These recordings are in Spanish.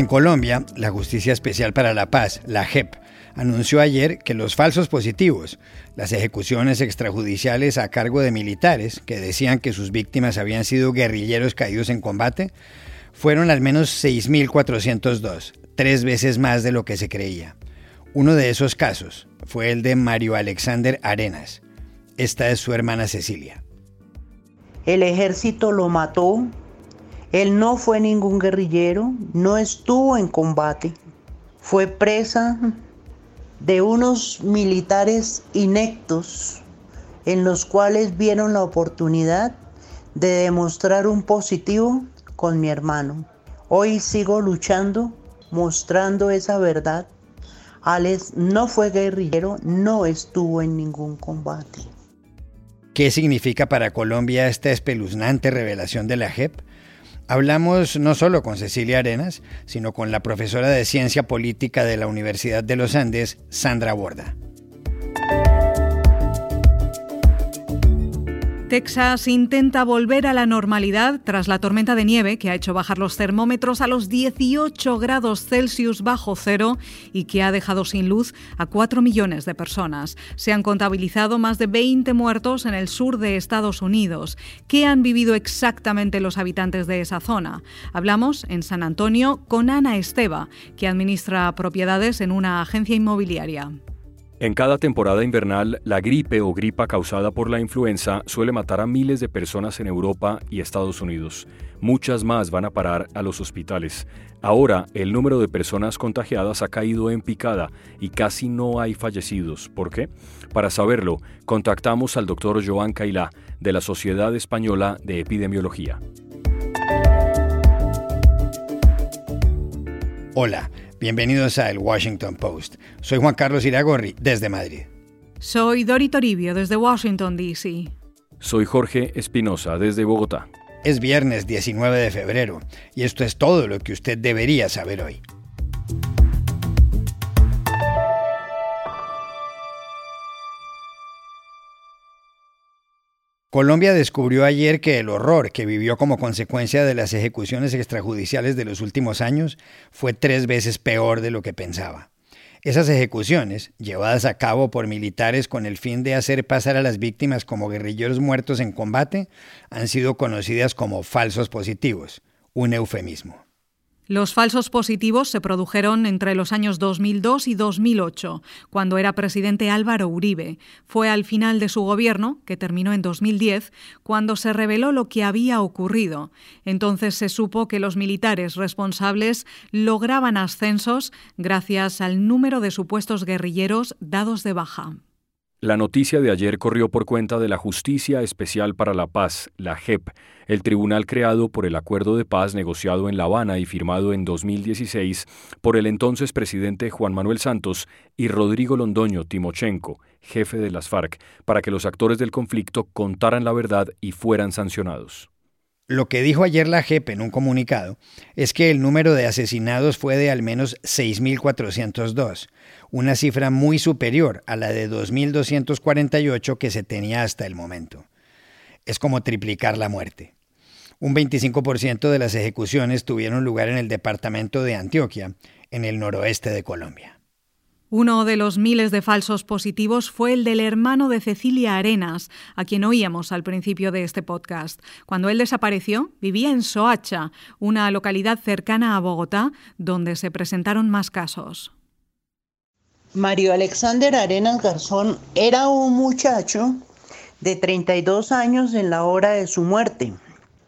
En Colombia, la Justicia Especial para la Paz, la JEP, anunció ayer que los falsos positivos, las ejecuciones extrajudiciales a cargo de militares que decían que sus víctimas habían sido guerrilleros caídos en combate, fueron al menos 6.402, tres veces más de lo que se creía. Uno de esos casos fue el de Mario Alexander Arenas. Esta es su hermana Cecilia. El ejército lo mató él no fue ningún guerrillero, no estuvo en combate, fue presa de unos militares inectos en los cuales vieron la oportunidad de demostrar un positivo con mi hermano. Hoy sigo luchando, mostrando esa verdad. Alex no fue guerrillero, no estuvo en ningún combate. ¿Qué significa para Colombia esta espeluznante revelación de la JEP? Hablamos no solo con Cecilia Arenas, sino con la profesora de Ciencia Política de la Universidad de los Andes, Sandra Borda. Texas intenta volver a la normalidad tras la tormenta de nieve que ha hecho bajar los termómetros a los 18 grados Celsius bajo cero y que ha dejado sin luz a 4 millones de personas. Se han contabilizado más de 20 muertos en el sur de Estados Unidos. ¿Qué han vivido exactamente los habitantes de esa zona? Hablamos en San Antonio con Ana Esteba, que administra propiedades en una agencia inmobiliaria. En cada temporada invernal, la gripe o gripa causada por la influenza suele matar a miles de personas en Europa y Estados Unidos. Muchas más van a parar a los hospitales. Ahora, el número de personas contagiadas ha caído en picada y casi no hay fallecidos. ¿Por qué? Para saberlo, contactamos al doctor Joan Cailá, de la Sociedad Española de Epidemiología. Hola. Bienvenidos a El Washington Post. Soy Juan Carlos Iragorri, desde Madrid. Soy Dori Toribio, desde Washington, D.C. Soy Jorge Espinosa, desde Bogotá. Es viernes 19 de febrero y esto es todo lo que usted debería saber hoy. Colombia descubrió ayer que el horror que vivió como consecuencia de las ejecuciones extrajudiciales de los últimos años fue tres veces peor de lo que pensaba. Esas ejecuciones, llevadas a cabo por militares con el fin de hacer pasar a las víctimas como guerrilleros muertos en combate, han sido conocidas como falsos positivos, un eufemismo. Los falsos positivos se produjeron entre los años 2002 y 2008, cuando era presidente Álvaro Uribe. Fue al final de su gobierno, que terminó en 2010, cuando se reveló lo que había ocurrido. Entonces se supo que los militares responsables lograban ascensos gracias al número de supuestos guerrilleros dados de baja. La noticia de ayer corrió por cuenta de la Justicia Especial para la Paz, la JEP, el tribunal creado por el Acuerdo de Paz negociado en La Habana y firmado en 2016 por el entonces presidente Juan Manuel Santos y Rodrigo Londoño Timochenko, jefe de las FARC, para que los actores del conflicto contaran la verdad y fueran sancionados. Lo que dijo ayer la JEP en un comunicado es que el número de asesinados fue de al menos 6.402, una cifra muy superior a la de 2.248 que se tenía hasta el momento. Es como triplicar la muerte. Un 25% de las ejecuciones tuvieron lugar en el departamento de Antioquia, en el noroeste de Colombia. Uno de los miles de falsos positivos fue el del hermano de Cecilia Arenas, a quien oíamos al principio de este podcast. Cuando él desapareció, vivía en Soacha, una localidad cercana a Bogotá, donde se presentaron más casos. Mario Alexander Arenas Garzón era un muchacho de 32 años en la hora de su muerte.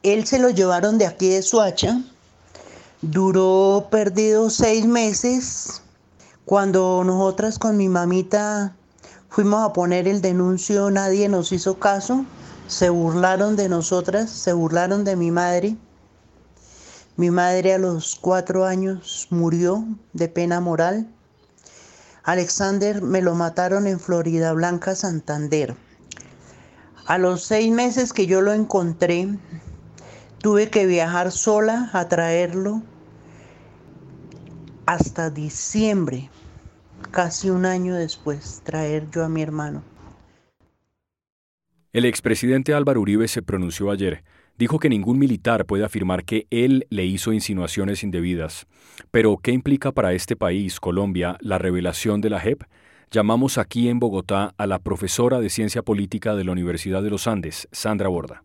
Él se lo llevaron de aquí de Soacha, duró perdido seis meses cuando nosotras con mi mamita fuimos a poner el denuncio, nadie nos hizo caso, se burlaron de nosotras, se burlaron de mi madre. Mi madre a los cuatro años murió de pena moral. Alexander me lo mataron en Florida Blanca, Santander. A los seis meses que yo lo encontré, tuve que viajar sola a traerlo hasta diciembre, casi un año después, traer yo a mi hermano. El expresidente Álvaro Uribe se pronunció ayer. Dijo que ningún militar puede afirmar que él le hizo insinuaciones indebidas. Pero, ¿qué implica para este país, Colombia, la revelación de la JEP? Llamamos aquí en Bogotá a la profesora de Ciencia Política de la Universidad de los Andes, Sandra Borda.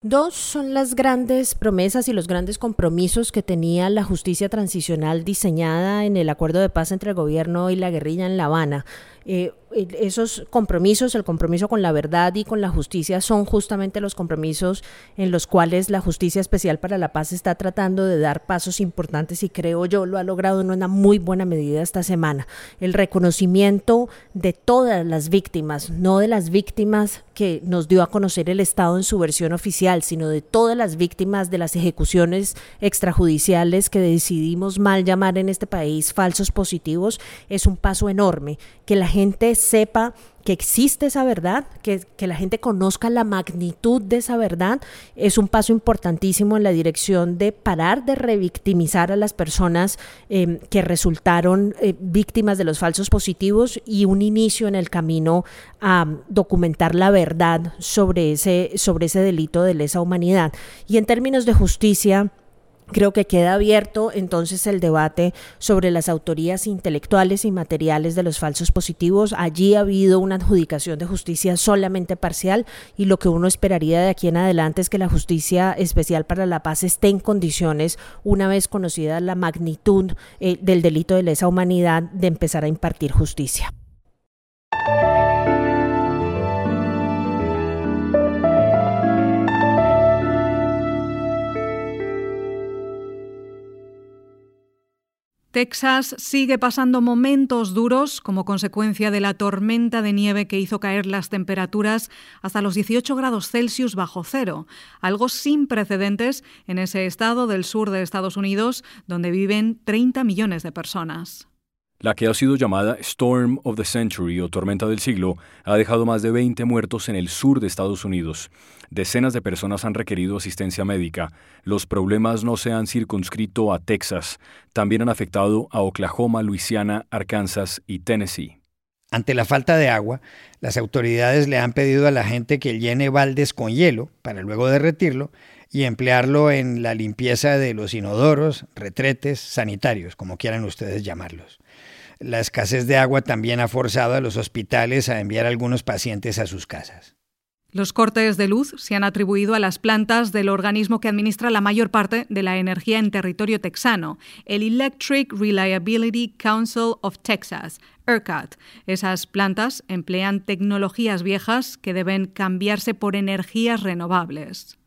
Dos son las grandes promesas y los grandes compromisos que tenía la justicia transicional diseñada en el acuerdo de paz entre el gobierno y la guerrilla en La Habana. Eh, esos compromisos, el compromiso con la verdad y con la justicia, son justamente los compromisos en los cuales la Justicia Especial para la Paz está tratando de dar pasos importantes y creo yo lo ha logrado en una muy buena medida esta semana. El reconocimiento de todas las víctimas, no de las víctimas que nos dio a conocer el Estado en su versión oficial, sino de todas las víctimas de las ejecuciones extrajudiciales que decidimos mal llamar en este país falsos positivos, es un paso enorme. Que la sepa que existe esa verdad, que, la gente conozca la magnitud de esa verdad, es un paso importantísimo en la dirección de parar de revictimizar a las personas em, que resultaron eh, víctimas de los falsos positivos y un inicio en el camino a documentar la verdad sobre ese, sobre ese delito de lesa humanidad. Y en términos de justicia, Creo que queda abierto entonces el debate sobre las autorías intelectuales y materiales de los falsos positivos. Allí ha habido una adjudicación de justicia solamente parcial y lo que uno esperaría de aquí en adelante es que la justicia especial para la paz esté en condiciones, una vez conocida la magnitud eh, del delito de lesa humanidad, de empezar a impartir justicia. Texas sigue pasando momentos duros como consecuencia de la tormenta de nieve que hizo caer las temperaturas hasta los 18 grados Celsius bajo cero, algo sin precedentes en ese estado del sur de Estados Unidos donde viven 30 millones de personas. La que ha sido llamada Storm of the Century o Tormenta del Siglo ha dejado más de 20 muertos en el sur de Estados Unidos. Decenas de personas han requerido asistencia médica. Los problemas no se han circunscrito a Texas, también han afectado a Oklahoma, Luisiana, Arkansas y Tennessee. Ante la falta de agua, las autoridades le han pedido a la gente que llene baldes con hielo para luego derretirlo y emplearlo en la limpieza de los inodoros, retretes, sanitarios, como quieran ustedes llamarlos. La escasez de agua también ha forzado a los hospitales a enviar a algunos pacientes a sus casas. Los cortes de luz se han atribuido a las plantas del organismo que administra la mayor parte de la energía en territorio texano, el Electric Reliability Council of Texas, ERCOT. Esas plantas emplean tecnologías viejas que deben cambiarse por energías renovables.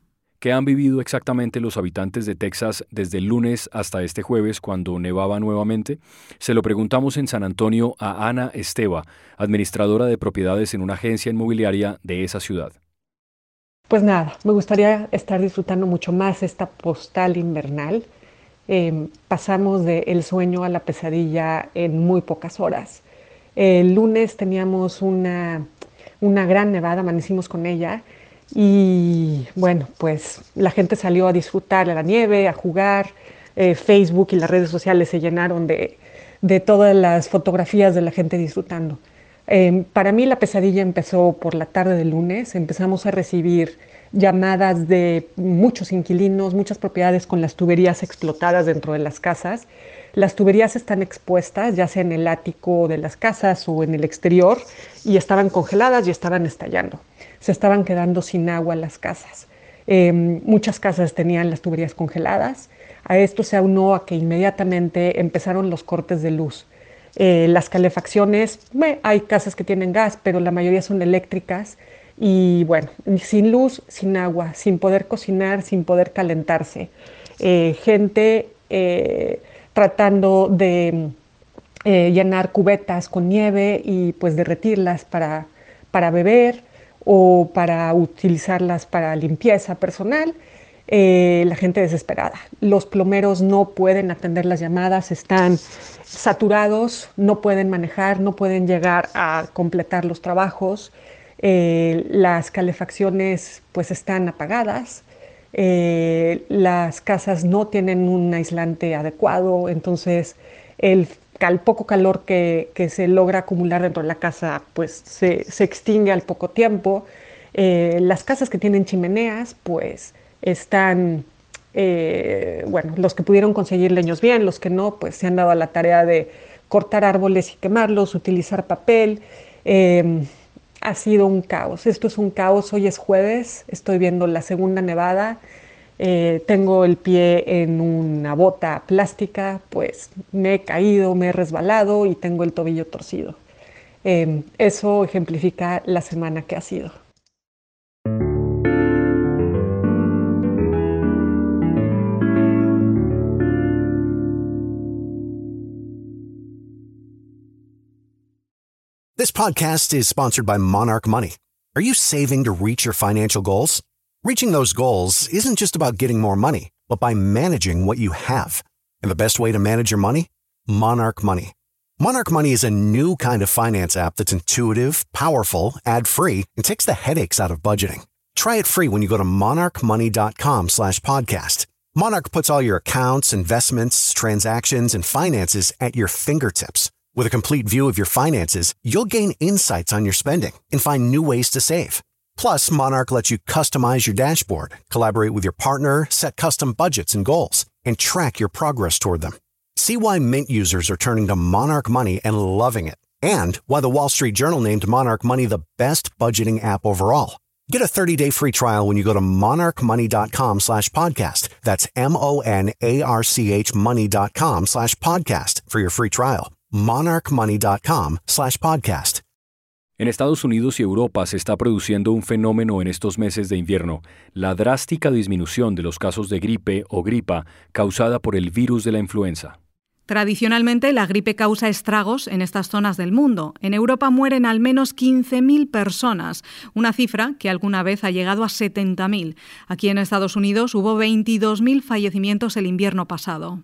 ¿Qué han vivido exactamente los habitantes de Texas desde el lunes hasta este jueves cuando nevaba nuevamente? Se lo preguntamos en San Antonio a Ana Esteva, administradora de propiedades en una agencia inmobiliaria de esa ciudad. Pues nada, me gustaría estar disfrutando mucho más esta postal invernal. Em, pasamos del sueño a la pesadilla en muy pocas horas. El lunes teníamos una, una gran nevada, amanecimos con ella y bueno, pues la gente salió a disfrutar de la nieve, a jugar. Eh, Facebook y las redes sociales se llenaron de, todas las fotografías de la gente disfrutando. Em, para mí la pesadilla empezó por la tarde del lunes. Empezamos a recibir llamadas de muchos inquilinos, muchas propiedades con las tuberías explotadas dentro de las casas. Las tuberías están expuestas, ya sea en el ático de las casas o en el exterior, y estaban congeladas y estaban estallando se estaban quedando sin agua las casas. Em, muchas casas tenían las tuberías congeladas. A esto se aunó a que inmediatamente empezaron los cortes de luz. Eh, las calefacciones, hay casas que tienen gas, pero la mayoría son eléctricas. Y bueno, sin luz, sin agua, sin poder cocinar, sin poder calentarse. Eh, gente eh, tratando de llenar cubetas con nieve y pues derretirlas para, para beber o para utilizarlas para limpieza personal, eh, la gente desesperada. Los plomeros no pueden atender las llamadas, están saturados, no pueden manejar, no pueden llegar a completar los trabajos, eh, las calefacciones pues están apagadas, eh, las casas no tienen un aislante adecuado, entonces el el poco calor que, se logra acumular dentro de la casa pues se, extingue al poco tiempo. Eh, las casas que tienen chimeneas, pues están, eh, bueno, los que pudieron conseguir leños bien, los que no, pues se han dado a la tarea de cortar árboles y quemarlos, utilizar papel. Em, ha sido un caos. Esto es un caos. Hoy es jueves, estoy viendo la segunda nevada. Eh, tengo el pie en una bota plástica, pues me he caído, me he resbalado y tengo el tobillo torcido. Em, eso ejemplifica la semana que ha sido. This podcast is sponsored by Monarch Money. Are you saving to reach your financial goals? Reaching those goals isn't just about getting more money, but by managing what you have. And the best way to manage your money? Monarch Money. Monarch Money is a new kind of finance app that's intuitive, powerful, ad-free, and takes the headaches out of budgeting. Try it free when you go to monarchmoney.com slash podcast. Monarch puts all your accounts, investments, transactions, and finances at your fingertips. With a complete view of your finances, you'll gain insights on your spending and find new ways to save. Plus, Monarch lets you customize your dashboard, collaborate with your partner, set custom budgets and goals, and track your progress toward them. See why Mint users are turning to Monarch Money and loving it, and why the Wall Street Journal named Monarch Money the best budgeting app overall. Get a 30-day free trial when you go to monarchmoney.com slash podcast. That's M-O-N-A-R-C-H money.com slash podcast for your free trial. monarchmoney.com slash podcast. En Estados Unidos y Europa se está produciendo un fenómeno en estos meses de invierno, la drástica disminución de los casos de gripe o gripa causada por el virus de la influenza. Tradicionalmente, la gripe causa estragos en estas zonas del mundo. En Europa mueren al menos 15.000 personas, una cifra que alguna vez ha llegado a 70.000. Aquí en Estados Unidos hubo 22.000 fallecimientos el invierno pasado.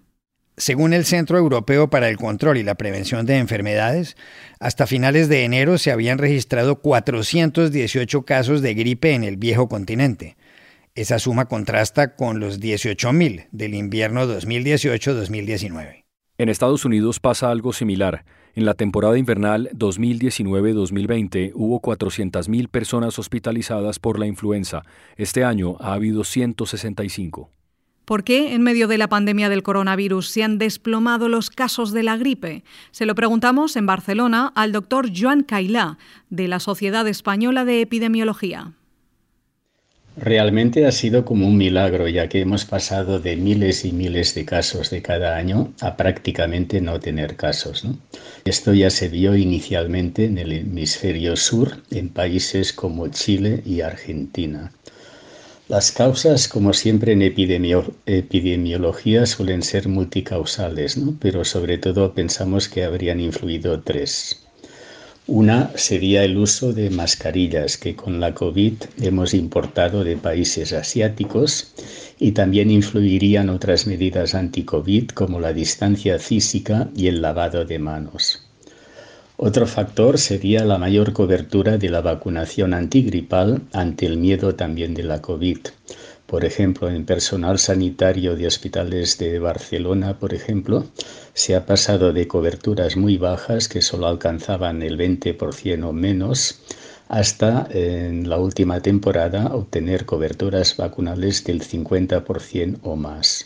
Según el Centro Europeo para el Control y la Prevención de Enfermedades, hasta finales de enero se habían registrado 418 casos de gripe en el viejo continente. Esa suma contrasta con los 18.000 del invierno 2018-2019. En Estados Unidos pasa algo similar. En la temporada invernal 2019-2020 hubo 400.000 personas hospitalizadas por la influenza. Este año ha habido 165. ¿Por qué en medio de la pandemia del coronavirus se han desplomado los casos de la gripe? Se lo preguntamos en Barcelona al doctor Joan Cailá, de la Sociedad Española de Epidemiología. Realmente ha sido como un milagro, ya que hemos pasado de miles y miles de casos de cada año a prácticamente no tener casos. Esto ya se vio inicialmente en el hemisferio sur, en países como Chile y Argentina. Las causas, como siempre en epidemiología, suelen ser multicausales, ¿no? pero sobre todo pensamos que habrían influido tres. Una sería el uso de mascarillas que con la COVID hemos importado de países asiáticos y también influirían otras medidas anti-COVID como la distancia física y el lavado de manos. Otro factor sería la mayor cobertura de la vacunación antigripal ante el miedo también de la COVID. Por ejemplo, en personal sanitario de hospitales de Barcelona, por ejemplo, se ha pasado de coberturas muy bajas que solo alcanzaban el 20% o menos hasta en la última temporada obtener coberturas vacunales del 50% o más.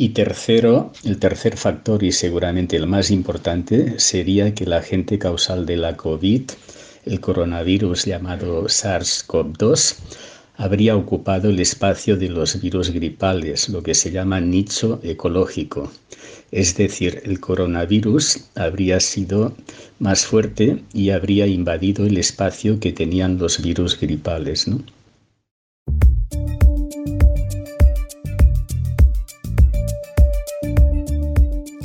Y tercero, el tercer factor y seguramente el más importante sería que la agente causal de la COVID, el coronavirus llamado SARS-CoV-2, habría ocupado el espacio de los virus gripales, lo que se llama nicho ecológico. Es decir, el coronavirus habría sido más fuerte y habría invadido el espacio que tenían los virus gripales. ¿no?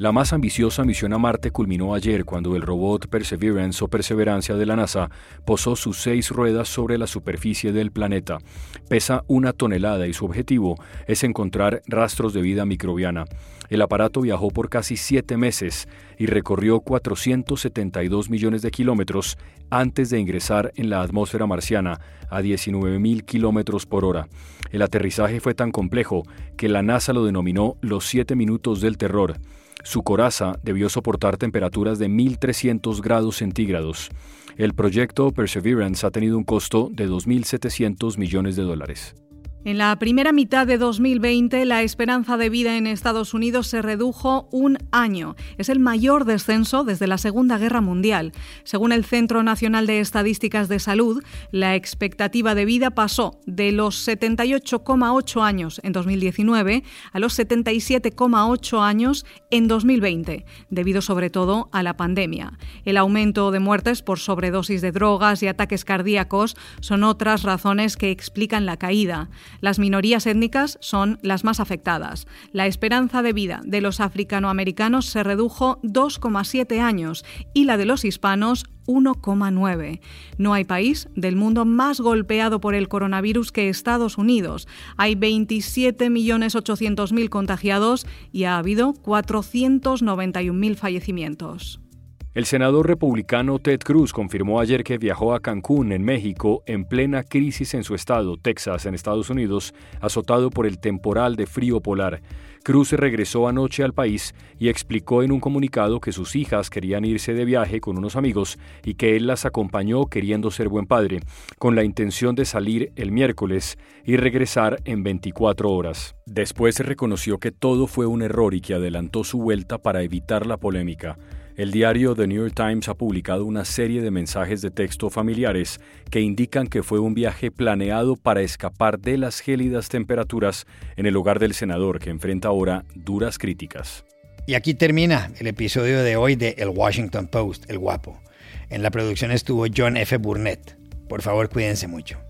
La más ambiciosa misión a Marte culminó ayer cuando el robot Perseverance o Perseverancia de la NASA posó sus seis ruedas sobre la superficie del planeta. Pesa una tonelada y su objetivo es encontrar rastros de vida microbiana. El aparato viajó por casi siete meses y recorrió 472 millones de kilómetros antes de ingresar en la atmósfera marciana a 19.000 kilómetros por hora. El aterrizaje fue tan complejo que la NASA lo denominó los siete minutos del terror. Su coraza debió soportar temperaturas de 1.300 grados centígrados. El proyecto Perseverance ha tenido un costo de 2.700 millones de dólares. En la primera mitad de 2020, la esperanza de vida en Estados Unidos se redujo un año. Es el mayor descenso desde la Segunda Guerra Mundial. Según el Centro Nacional de Estadísticas de Salud, la expectativa de vida pasó de los 78,8 años en 2019 a los 77,8 años en 2020, debido sobre todo a la pandemia. El aumento de muertes por sobredosis de drogas y ataques cardíacos son otras razones que explican la caída. Las minorías étnicas son las más afectadas. La esperanza de vida de los africanoamericanos se redujo 2,7 años y la de los hispanos 1,9. No hay país del mundo más golpeado por el coronavirus que Estados Unidos. Hay 27.800.000 contagiados y ha habido 491.000 fallecimientos. El senador republicano Ted Cruz confirmó ayer que viajó a Cancún, en México, en plena crisis en su estado, Texas, en Estados Unidos, azotado por el temporal de frío polar. Cruz regresó anoche al país y explicó en un comunicado que sus hijas querían irse de viaje con unos amigos y que él las acompañó queriendo ser buen padre, con la intención de salir el miércoles y regresar en 24 horas. Después reconoció que todo fue un error y que adelantó su vuelta para evitar la polémica. El diario The New York Times ha publicado una serie de mensajes de texto familiares que indican que fue un viaje planeado para escapar de las gélidas temperaturas en el hogar del senador que enfrenta ahora duras críticas. Y aquí termina el episodio de hoy de El Washington Post, El Guapo. En la producción estuvo John F. Burnett. Por favor, cuídense mucho